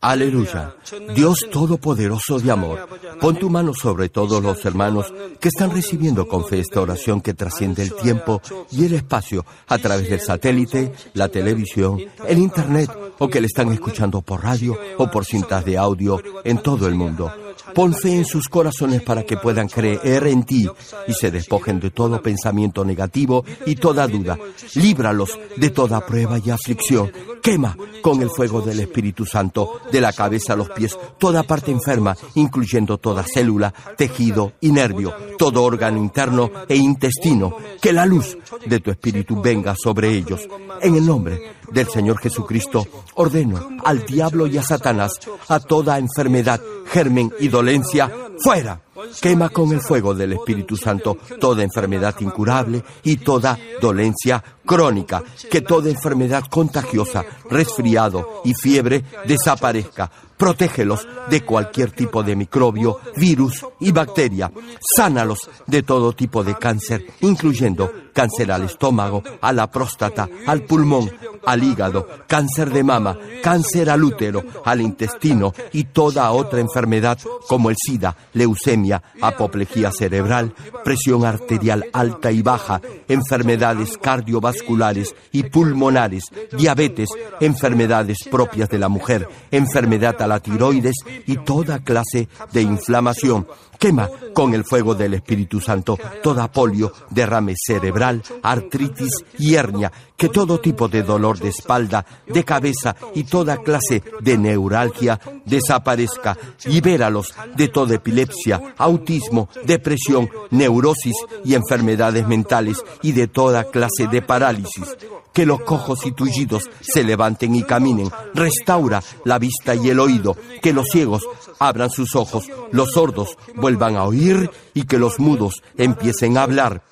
Aleluya. Dios Todopoderoso de amor, pon tu mano sobre todos los hermanos que están recibiendo con fe esta oración que trasciende el tiempo y el espacio a través del satélite, la televisión, el Internet o que le están escuchando por radio o por cintas de audio en todo el mundo. Pon fe en sus corazones para que puedan creer en ti y se despojen de todo pensamiento negativo y toda duda. Líbralos de toda prueba y aflicción. Quema con el fuego del Espíritu Santo, de la cabeza a los pies, toda parte enferma, incluyendo toda célula, tejido y nervio, todo órgano interno e intestino. Que la luz de tu Espíritu venga sobre ellos. En el nombre del Señor Jesucristo, ordeno al diablo y a Satanás, a toda enfermedad, germen y dolencia, fuera. Quema con el fuego del Espíritu Santo toda enfermedad incurable y toda dolencia crónica. Que toda enfermedad contagiosa, resfriado y fiebre desaparezca. Protégelos de cualquier tipo de microbio, virus y bacteria. Sánalos de todo tipo de cáncer, incluyendo cáncer al estómago, a la próstata, al pulmón, al hígado, cáncer de mama, cáncer al útero, al intestino y toda otra enfermedad como el SIDA, leucemia, apoplejía cerebral, presión arterial alta y baja, enfermedades cardiovasculares y pulmonares, diabetes, enfermedades propias de la mujer, enfermedad a la tiroides y toda clase de inflamación. Quema con el fuego del Espíritu Santo toda polio, derrame cerebral, artritis y hernia, que todo tipo de dolor de espalda, de cabeza y toda clase de neuralgia desaparezca. Libéralos de toda epilepsia, autismo, depresión, neurosis y enfermedades mentales y de toda clase de parálisis que los cojos y tullidos se levanten y caminen, restaura la vista y el oído, que los ciegos abran sus ojos, los sordos vuelvan a oír y que los mudos empiecen a hablar.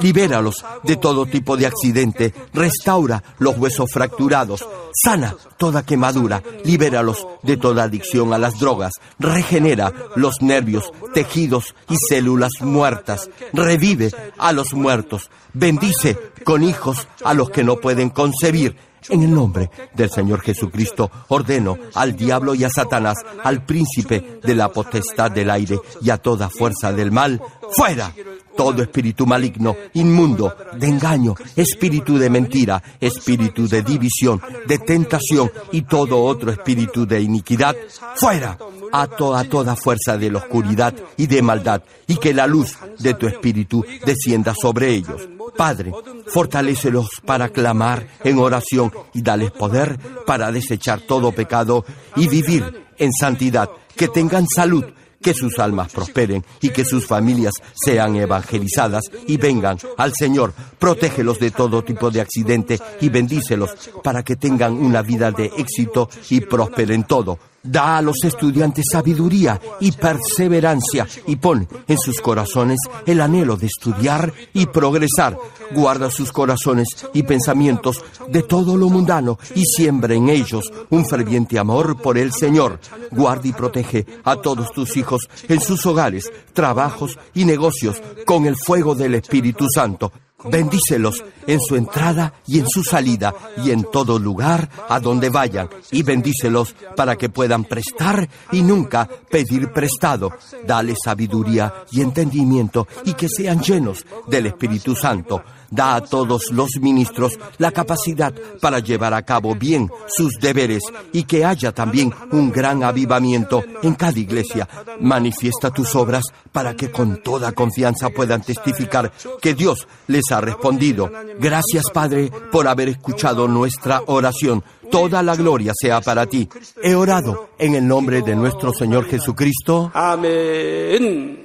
Libéralos de todo tipo de accidente, restaura los huesos fracturados, sana toda quemadura, libéralos de toda adicción a las drogas, regenera los nervios, tejidos y células muertas, revive a los muertos, bendice con hijos a los que no pueden concebir, en el nombre del Señor Jesucristo ordeno al diablo y a Satanás, al príncipe de la potestad del aire y a toda fuerza del mal, fuera. Todo espíritu maligno, inmundo, de engaño, espíritu de mentira, espíritu de división, de tentación y todo otro espíritu de iniquidad, fuera. A toda fuerza de la oscuridad y de maldad, y que la luz de tu espíritu descienda sobre ellos. Padre, fortalécelos para clamar en oración y dales poder para desechar todo pecado y vivir en santidad, que tengan salud, que sus almas prosperen y que sus familias sean evangelizadas y vengan al Señor. Protégelos de todo tipo de accidente y bendícelos para que tengan una vida de éxito y prosperen todo Da a los estudiantes sabiduría y perseverancia y pon en sus corazones el anhelo de estudiar y progresar. Guarda sus corazones y pensamientos de todo lo mundano y siembra en ellos un ferviente amor por el Señor. Guarda y protege a todos tus hijos en sus hogares, trabajos y negocios con el fuego del Espíritu Santo. Bendícelos en su entrada y en su salida y en todo lugar a donde vayan y bendícelos para que puedan prestar y nunca pedir prestado. Dale sabiduría y entendimiento y que sean llenos del Espíritu Santo da a todos los ministros la capacidad para llevar a cabo bien sus deberes y que haya también un gran avivamiento en cada iglesia. Manifiesta tus obras para que con toda confianza puedan testificar que Dios les ha respondido. Gracias Padre por haber escuchado nuestra oración. Toda la gloria sea para ti. He orado en el nombre de nuestro Señor Jesucristo. Amén.